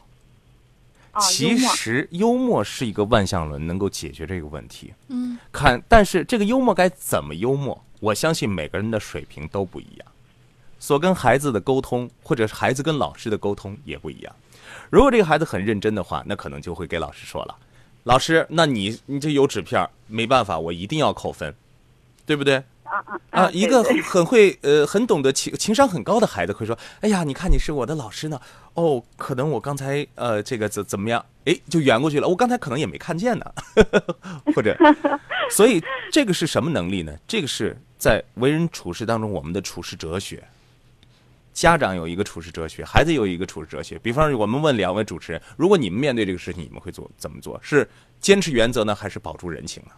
其实幽默是一个万象轮，能够解决这个问题。嗯，看，但是这个幽默该怎么幽默？我相信每个人的水平都不一样。所跟孩子的沟通，或者是孩子跟老师的沟通也不一样。如果这个孩子很认真的话，那可能就会给老师说了：“老师，那你你这有纸片，没办法，我一定要扣分，对不对？”啊一个很会呃很懂得情情商很高的孩子会说，哎呀，你看你是我的老师呢，哦，可能我刚才呃这个怎怎么样，哎就圆过去了，我刚才可能也没看见呢，或者，所以这个是什么能力呢？这个是在为人处事当中我们的处事哲学。家长有一个处事哲学，孩子有一个处事哲学。比方说，我们问两位主持人，如果你们面对这个事情，你们会做怎么做？是坚持原则呢，还是保住人情呢？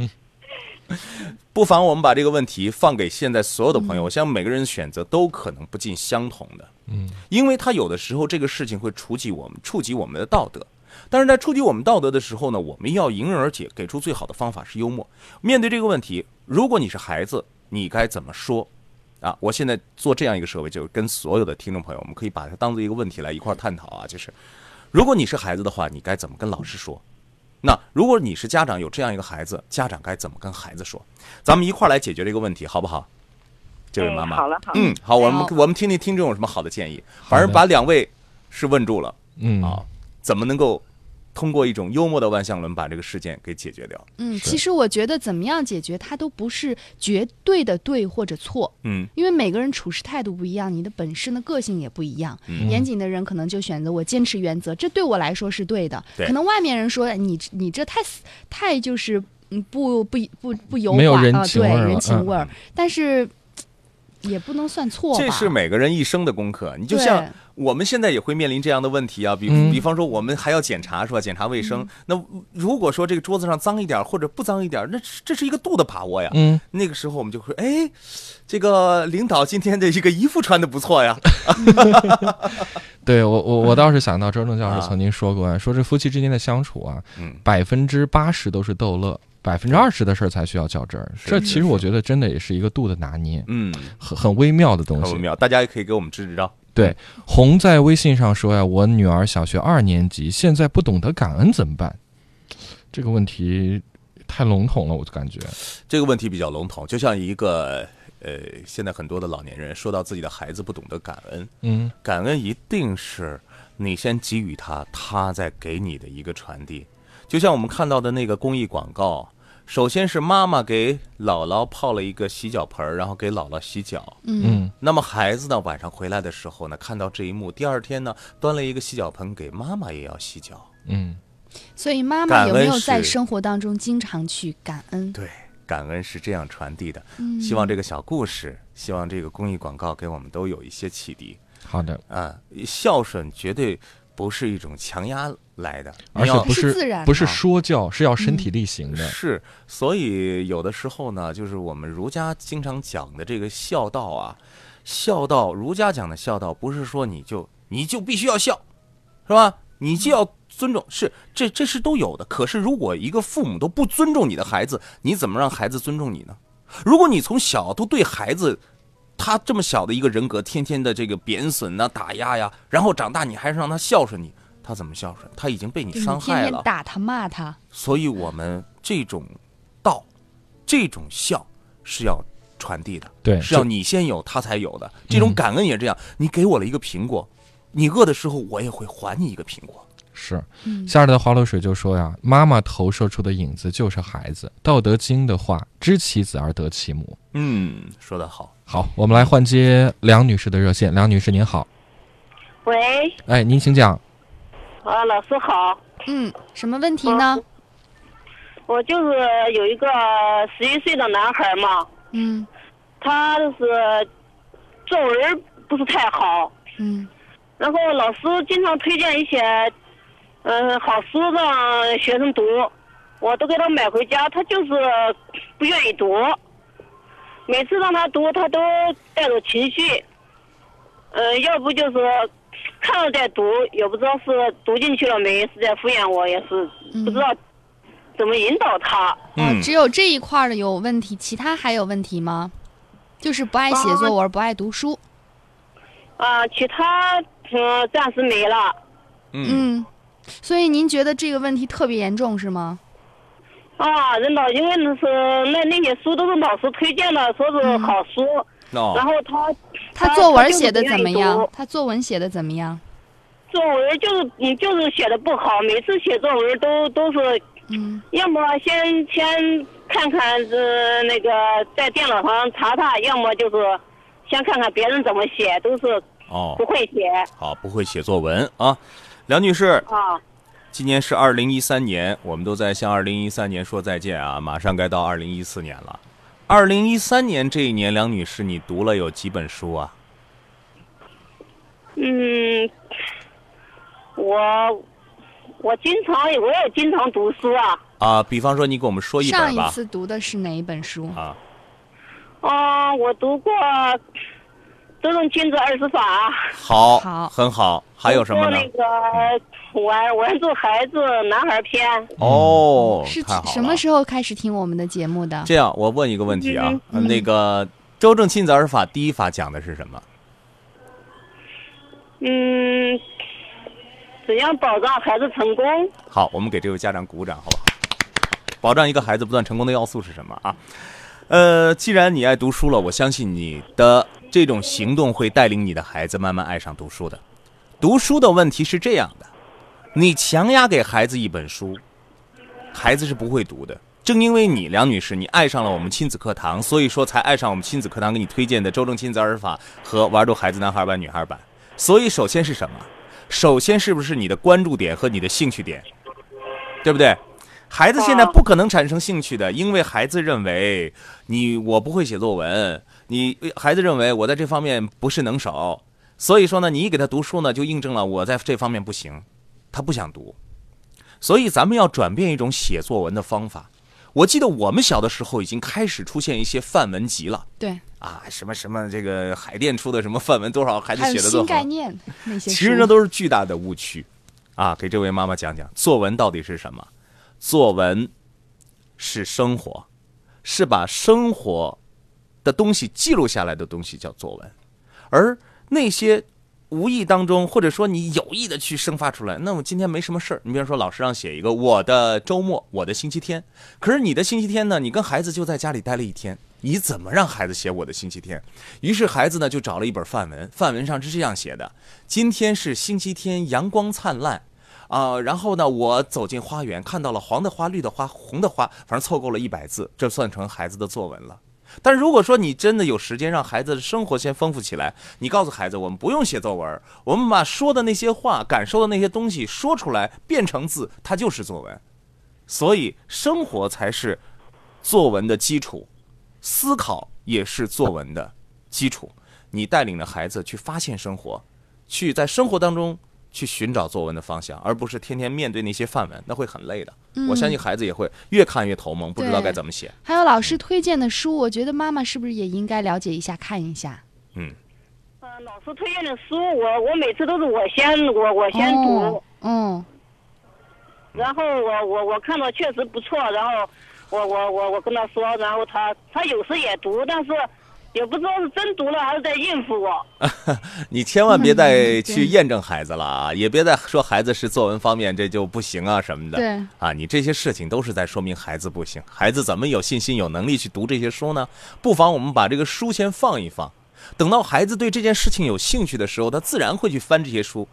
不妨我们把这个问题放给现在所有的朋友，我相信每个人的选择都可能不尽相同的，嗯，因为他有的时候这个事情会触及我们，触及我们的道德。但是在触及我们道德的时候呢，我们要迎刃而解，给出最好的方法是幽默。面对这个问题，如果你是孩子，你该怎么说？啊，我现在做这样一个设备，就是跟所有的听众朋友，我们可以把它当做一个问题来一块探讨啊。就是，如果你是孩子的话，你该怎么跟老师说？那如果你是家长，有这样一个孩子，家长该怎么跟孩子说？咱们一块来解决这个问题，好不好？这位妈妈，哎好了好嗯，好，我们我们听听听众有什么好的建议。反正把两位是问住了，嗯啊，怎么能够通过一种幽默的万象轮把这个事件给解决掉？嗯，其实我觉得怎么样解决它都不是绝对的对或者错，嗯因为每个人处事态度不一样，你的本身的个性也不一样。嗯严谨的人可能就选择我坚持原则，这对我来说是对的。对可能外面人说哎你你这太太就是嗯不不不不油没有人滑啊，对情味儿了嗯人情味儿，但是也不能算错吧。这是每个人一生的功课。你就像我们现在也会面临这样的问题啊，比、嗯比方说我们还要检查是吧？检查卫生。那如果说这个桌子上脏一点或者不脏一点，那这是一个度的把握呀。嗯，那个时候我们就会哎，这个领导今天的这个衣服穿的不错呀。对我我我倒是想到周正教啊授曾经说过啊，说这夫妻之间的相处啊，嗯百分之八十都是逗乐，百分之二十的事儿才需要较真儿。这其实我觉得真的也是一个度的拿捏，嗯，很很微妙的东西。很微妙，大家也可以给我们支支招。对，红在微信上说呀，我女儿小学二年级，现在不懂得感恩怎么办？这个问题太笼统了，我就感觉。这个问题比较笼统，就像一个呃，现在很多的老年人说到自己的孩子不懂得感恩，嗯，感恩一定是你先给予他，他再给你的一个传递。就像我们看到的那个公益广告，首先是妈妈给姥姥泡了一个洗脚盆儿，然后给姥姥洗脚。嗯那么孩子呢，晚上回来的时候呢，看到这一幕，第二天呢，端了一个洗脚盆给妈妈也要洗脚。嗯，所以妈妈有没有在生活当中经常去感恩？对，感恩是这样传递的。嗯希望这个小故事，希望这个公益广告给我们都有一些启迪。好的，啊，孝顺绝对不是一种强压来的，而且不是自然不是说教，是要身体力行的。是，所以有的时候呢，就是我们儒家经常讲的这个孝道啊，孝道，儒家讲的孝道，不是说你就你就必须要孝，是吧？你就要尊重，是这这是都有的。可是如果一个父母都不尊重你的孩子，你怎么让孩子尊重你呢？如果你从小都对孩子，他这么小的一个人格，天天的这个贬损呐、打压呀，然后长大你还是让他孝顺你，他怎么孝顺？他已经被你伤害了。天天打他骂他，所以我们这种道，这种孝是要传递的，对是要你先有，他才有的。这种感恩也这样，你给我了一个苹果，你饿的时候我也会还你一个苹果。是嗯，夏日的花露水就说呀，妈妈投射出的影子就是孩子。《道德经》的话，知其子而得其母。嗯，说得好。好，我们来换接梁女士的热线。梁女士您好，喂，哎，您请讲。啊，老师好。嗯，什么问题呢？我就是有一个十一岁的男孩嘛，嗯他就是作文不是太好，嗯然后老师经常推荐一些嗯好书让学生读，我都给他买回家，他就是不愿意读。每次让他读，他都带着情绪，呃，要不就是看了再读，也不知道是读进去了没，是在敷衍我，也是不知道怎么引导他。哦，只有这一块儿的有问题，其他还有问题吗？就是不爱写作文，不爱读书。啊，其他嗯暂时没了。嗯，所以您觉得这个问题特别严重是吗？啊，人老因为那是那那些书都是老师推荐的，说是好书，哦然后他他作文写的怎么样？他作文写的怎么样？作文就是嗯就是写的不好，每次写作文都都是，嗯，要么先先看看这那个在电脑上查查，要么就是先看看别人怎么写，都是哦不，会写好，不会写作文啊，梁女士，啊。今年是二零一三年，我们都在向二零一三年说再见啊，马上该到二零一四年了。二零一三年这一年，梁女士，你读了有几本书啊？嗯，我我经常我也经常读书啊。啊，比方说你给我们说一上一本吧。次读的是哪一本书？啊，啊，我读过《周正亲子二十法》。好，好很好。还有什么呢玩玩住孩子男孩篇。哦，是太好了。什么时候开始听我们的节目的？这样，我问一个问题啊，那个周正亲子儿法第一法讲的是什么？嗯，怎样保障孩子成功？好，我们给这位家长鼓掌，好不好？保障一个孩子不断成功的要素是什么啊？呃，既然你爱读书了，我相信你的这种行动会带领你的孩子慢慢爱上读书的。读书的问题是这样的，你强压给孩子一本书，孩子是不会读的。正因为你梁女士，你爱上了我们亲子课堂，所以说才爱上我们亲子课堂给你推荐的周正亲子儿法和玩住孩子男孩版、女孩版。所以首先是什么？首先是不是你的关注点和你的兴趣点，对不对？孩子现在不可能产生兴趣的，因为孩子认为你我不会写作文，你孩子认为我在这方面不是能手，所以说呢，你一给他读书呢，就印证了我在这方面不行，他不想读。所以咱们要转变一种写作文的方法。我记得我们小的时候已经开始出现一些范文集了对，啊，什么什么这个海淀出的什么范文，多少孩子写的都好新概。念那些。其实那，都是巨大的误区，啊，给这位妈妈讲讲，作文到底是什么？作文是生活，是把生活的东西记录下来的东西叫作文，而那些无意当中，或者说你有意的去生发出来，那我今天没什么事儿。你比如说，老师让写一个我的周末，我的星期天，可是你的星期天呢，你跟孩子就在家里待了一天，你怎么让孩子写我的星期天？于是孩子呢就找了一本范文，范文上是这样写的：今天是星期天，阳光灿烂。啊、然后呢，我走进花园，看到了黄的花、绿的花、红的花，反正凑够了一百字，这算成孩子的作文了。但如果说你真的有时间让孩子的生活先丰富起来，你告诉孩子，我们不用写作文，我们把说的那些话、感受的那些东西说出来，变成字，它就是作文。所以，生活才是作文的基础，思考也是作文的基础。你带领着孩子去发现生活，去在生活当中去寻找作文的方向，而不是天天面对那些范文，那会很累的。嗯我相信孩子也会越看越头蒙，不知道该怎么写。还有老师推荐的书，我觉得妈妈是不是也应该了解一下、看一下？嗯，呃，老师推荐的书，我我每次都是我先我我先读，哦嗯，然后我我我看到确实不错，然后我我我我跟他说，然后他他有时也读，但是也不知道是真读了还是在应付我。你千万别再嗯去验证孩子了啊，也别再说孩子是作文方面这就不行啊什么的。对啊，你这些事情都是在说明孩子不行。孩子怎么有信心、有能力去读这些书呢？不妨我们把这个书先放一放，等到孩子对这件事情有兴趣的时候，他自然会去翻这些书。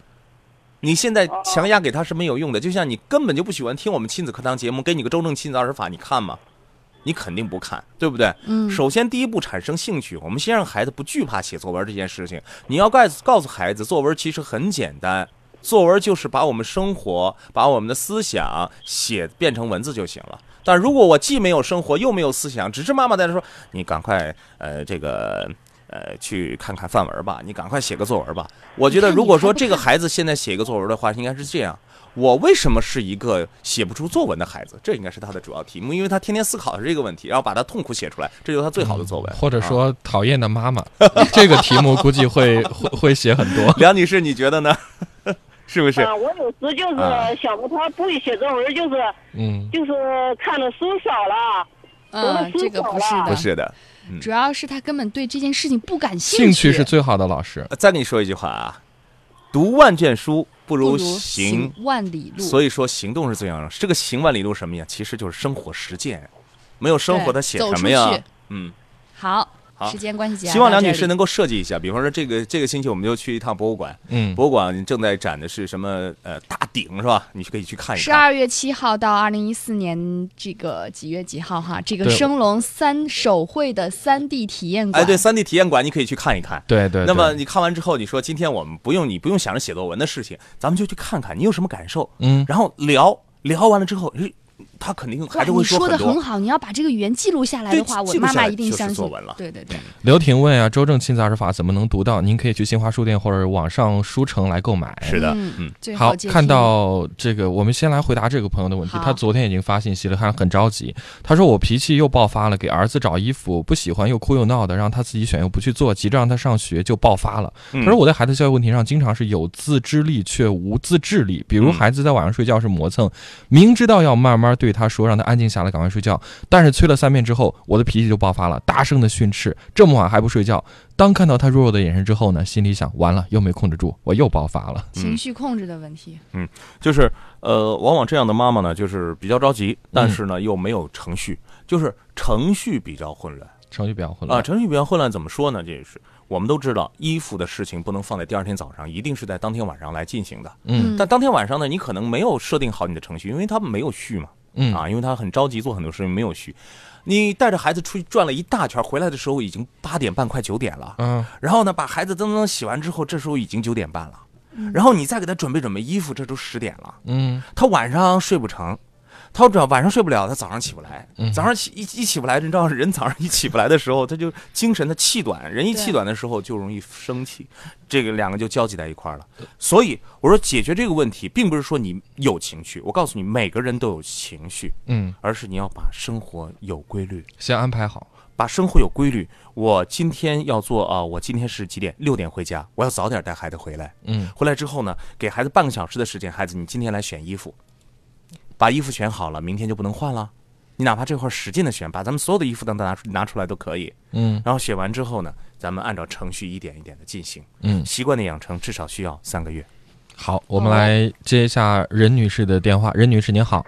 你现在强压给他是没有用的，就像你根本就不喜欢听我们亲子课堂节目，给你个周正亲子二十法，你看吗？你肯定不看，对不对？嗯首先第一步产生兴趣，我们先让孩子不惧怕写作文这件事情。你要告诉告诉孩子，作文其实很简单，作文就是把我们生活、把我们的思想写变成文字就行了。但如果我既没有生活又没有思想，只是妈妈在那说，你赶快呃这个呃去看看范文吧，你赶快写个作文吧。我觉得如果说这个孩子现在写一个作文的话，应该是这样。我为什么是一个写不出作文的孩子？这应该是他的主要题目，因为他天天思考的是这个问题，然后把他痛苦写出来，这就是他最好的作文。或者啊说讨厌的妈妈，这个题目估计会 会会写很多。梁女士，你觉得呢？是不是？啊，我有时就是啊想不通不会写作文，就是嗯，就是看的书少了，读的嗯，书这个少了。不是的，不是的。主要是他根本对这件事情不感兴趣兴趣是最好的老师。再跟你说一句话啊，读万卷书不不如如行行万里路。所以说行动是最重要的。这个行万里路什么呀？其实就是生活实践。没有生活，对他写什么呀？嗯，好，好，时间关系希望梁女士能够设计一下，比方说这个这个星期我们就去一趟博物馆，嗯博物馆正在展的是什么呃大鼎是吧？你可以去看一下。十二月七号到二零一四年这个几月几号哈？这个对升龙三手绘的三 D 体验馆，哎，对，三 D 体验馆你可以去看一看。对对。那么你看完之后，你说今天我们不用你不用想着写作文的事情，咱们就去看看你有什么感受，嗯，然后聊聊完了之后，诶他肯定哇孩子会你说的很好，你要把这个语言记录下来的话，我妈妈一定相信作文了。对对对，刘婷问啊，周正亲子二十法怎么能读到？您可以去新华书店或者网上书城来购买。是的，嗯嗯，好看到这个，我们先来回答这个朋友的问题。他昨天已经发信息了，他很着急。他说我脾气又爆发了，给儿子找衣服不喜欢又哭又闹的，让他自己选又不去做，急着让他上学就爆发了。嗯他说我在孩子教育问题上经常是有自制力却无自制力，比如嗯孩子在晚上睡觉是磨蹭，明知道要慢慢对他说，让他安静下来，赶快睡觉，但是催了三遍之后，我的脾气就爆发了，大声的训斥，这么晚还不睡觉。当看到他弱弱的眼神之后呢，心里想完了，又没控制住，我又爆发了。情绪控制的问题。嗯，就是呃，往往这样的妈妈呢，就是比较着急，但是呢又没有程序，就是程序比较混乱程序比较混乱啊。程序比较混乱，怎么说呢？这也是我们都知道，衣服的事情不能放在第二天早上，一定是在当天晚上来进行的。嗯但当天晚上呢，你可能没有设定好你的程序，因为他没有序嘛。嗯啊，因为他很着急做很多事情，没有虚。你带着孩子出去转了一大圈，回来的时候已经八点半，快九点了。嗯，然后呢，把孩子噔噔洗完之后，这时候已经九点半了。然后你再给他准备准备衣服，这都十点了。嗯他晚上睡不成，他只要晚上睡不了，他早上起不来。嗯早上起一一起不来，你知道人早上一起不来的时候，他就精神的气短，人一气短的时候就容易生气，这个两个就交集在一块儿了。所以我说解决这个问题，并不是说你有情绪，我告诉你，每个人都有情绪，嗯，而是你要把生活有规律，先安排好。把生活有规律。我今天要做啊、我今天是几点？六点回家，我要早点带孩子回来。嗯回来之后呢，给孩子半个小时的时间，孩子，你今天来选衣服，把衣服选好了，明天就不能换了。你哪怕这会儿使劲的选，把咱们所有的衣服都拿出拿出来都可以。嗯然后选完之后呢，咱们按照程序一点一点的进行。嗯，习惯的养成至少需要三个月。好，我们来接一下任女士的电话。任女士您好，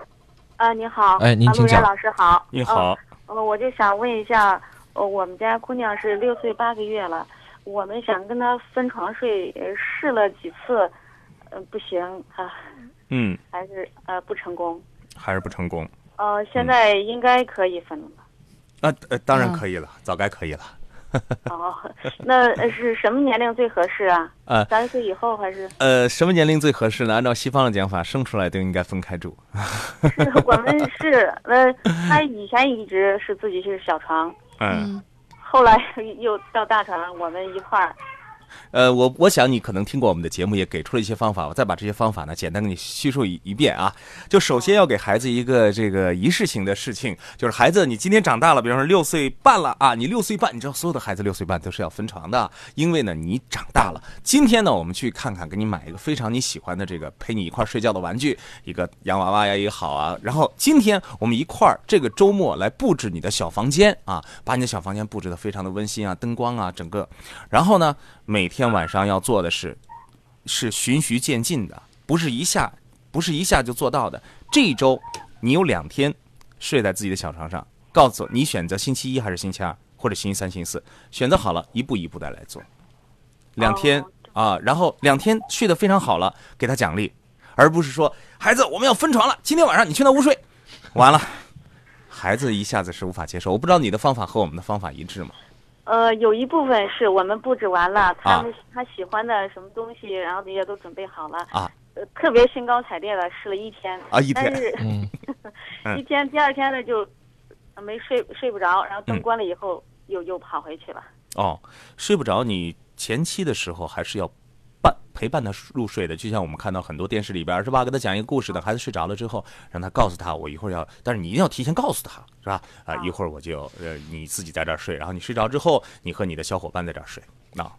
啊，您好，哎您请讲老师好，你好呃，呃，我就想问一下，呃，我们家姑娘是六岁八个月了，我们想跟她分床睡，呃试了几次，呃，不行啊，嗯，还是呃不成功。还是不成功。呃，现在应该可以分了吧？啊，呃，当然嗯可以了，早该可以了。哦，那呃是什么年龄最合适啊？呃三岁以后还是？呃，什么年龄最合适呢？按照西方的讲法，生出来都应该分开住。是我们是呃，他以前一直是自己是小床，嗯，后来又到大床，我们一块儿。呃，我我想你可能听过我们的节目，也给出了一些方法。我再把这些方法呢，简单给你叙述一一遍啊。就首先要给孩子一个这个仪式性的事情，就是孩子，你今天长大了，比方说六岁半了啊，你六岁半，你知道所有的孩子六岁半都是要分床的，因为呢你长大了。今天呢，我们去看看，给你买一个非常你喜欢的这个陪你一块儿睡觉的玩具，一个洋娃娃呀也好啊。然后今天我们一块儿这个周末来布置你的小房间啊，把你的小房间布置的非常的温馨啊，灯光啊，整个。然后呢，每天晚上要做的事，是循序渐进的，不是一下，不是一下就做到的。这一周你有两天睡在自己的小床上，告诉我你选择星期一还是星期二，或者星期三、星期四，选择好了，一步一步的来做。两天啊，然后两天睡得非常好了，给他奖励，而不是说孩子我们要分床了，今天晚上你去那屋睡，完了，孩子一下子是无法接受。我不知道你的方法和我们的方法一致吗？呃，有一部分是我们布置完了，他啊们他喜欢的什么东西，然后也都准备好了。啊，呃，特别兴高采烈的试了一天。啊一天但是、嗯 嗯一天第二天呢就呃没睡睡不着，然后灯嗯关了以后、又又跑回去了。哦，睡不着，你前期的时候还是要伴陪伴他入睡的，就像我们看到很多电视里边是吧，给他讲一个故事，等孩子睡着了之后，让他告诉他我一会儿要，但是你一定要提前告诉他，是吧？啊，一会儿我就呃你自己在这儿睡，然后你睡着之后，你和你的小伙伴在这儿睡，啊，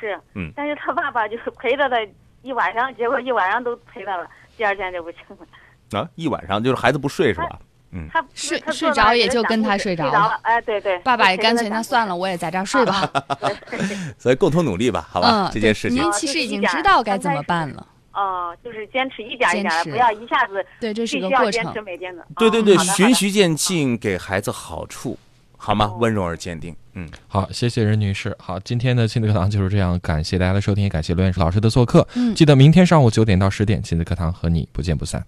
是，嗯但是他爸爸就是陪着他一晚上，结果一晚上都陪他了，第二天就不行了。啊，一晚上就是孩子不睡是吧？嗯，他睡他睡着也就跟他睡着了。哎，对对，爸爸也干脆那算了，我也在这儿睡吧。所以共同努力吧，好吧，嗯，这件事情对您其实已经知道该怎么办了。哦，就是坚持一点一点的，不要一下子。对这是个过程坚持每天的。对对对，循序渐进，给孩子好处。好吗？温柔而坚定。嗯，好，谢谢任女士。好，今天的亲子课堂就是这样，感谢大家的收听，也感谢罗院士老师的做客。嗯，记得明天上午九点到十点，亲子课堂和你不见不散。